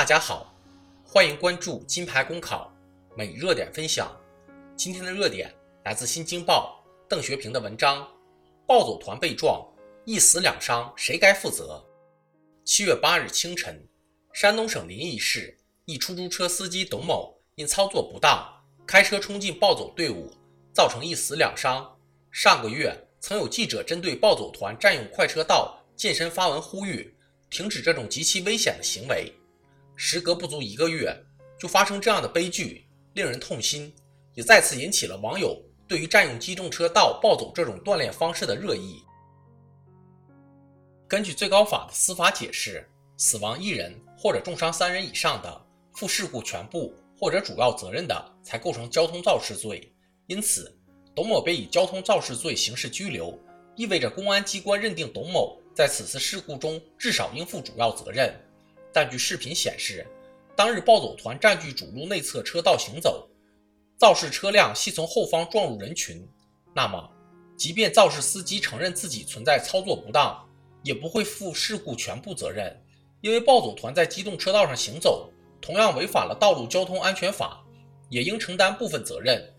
大家好，欢迎关注金牌公考每热点分享。今天的热点来自《新京报》邓学平的文章：暴走团被撞，一死两伤，谁该负责？七月八日清晨，山东省临沂市一出租车司机董某因操作不当，开车冲进暴走队伍，造成一死两伤。上个月，曾有记者针对暴走团占用快车道、健身发文呼吁停止这种极其危险的行为。时隔不足一个月，就发生这样的悲剧，令人痛心，也再次引起了网友对于占用机动车道暴走这种锻炼方式的热议。根据最高法的司法解释，死亡一人或者重伤三人以上的，负事故全部或者主要责任的，才构成交通肇事罪。因此，董某被以交通肇事罪刑事拘留，意味着公安机关认定董某在此次事故中至少应负主要责任。但据视频显示，当日暴走团占据主路内侧车道行走，肇事车辆系从后方撞入人群。那么，即便肇事司机承认自己存在操作不当，也不会负事故全部责任，因为暴走团在机动车道上行走，同样违反了《道路交通安全法》，也应承担部分责任。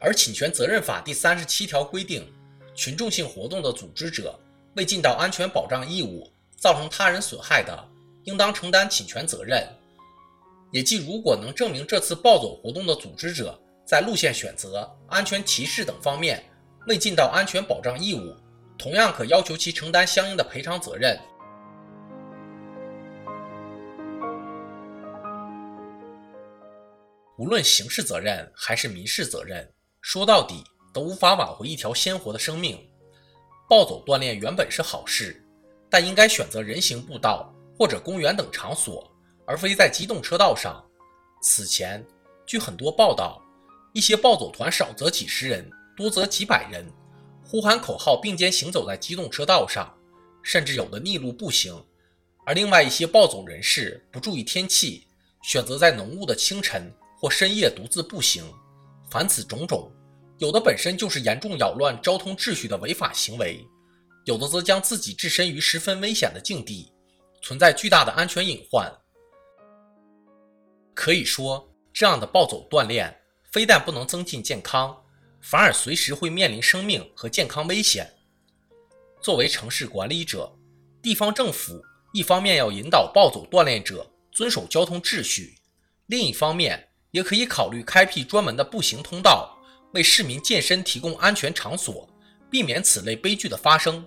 而侵权责任法第三十七条规定，群众性活动的组织者未尽到安全保障义务。造成他人损害的，应当承担侵权责任。也即，如果能证明这次暴走活动的组织者在路线选择、安全提示等方面未尽到安全保障义务，同样可要求其承担相应的赔偿责任。无论刑事责任还是民事责任，说到底都无法挽回一条鲜活的生命。暴走锻炼原本是好事。但应该选择人行步道或者公园等场所，而非在机动车道上。此前，据很多报道，一些暴走团少则几十人，多则几百人，呼喊口号并肩行走在机动车道上，甚至有的逆路步行。而另外一些暴走人士不注意天气，选择在浓雾的清晨或深夜独自步行。凡此种种，有的本身就是严重扰乱交通秩序的违法行为。有的则将自己置身于十分危险的境地，存在巨大的安全隐患。可以说，这样的暴走锻炼非但不能增进健康，反而随时会面临生命和健康危险。作为城市管理者，地方政府一方面要引导暴走锻炼者遵守交通秩序，另一方面也可以考虑开辟专门的步行通道，为市民健身提供安全场所，避免此类悲剧的发生。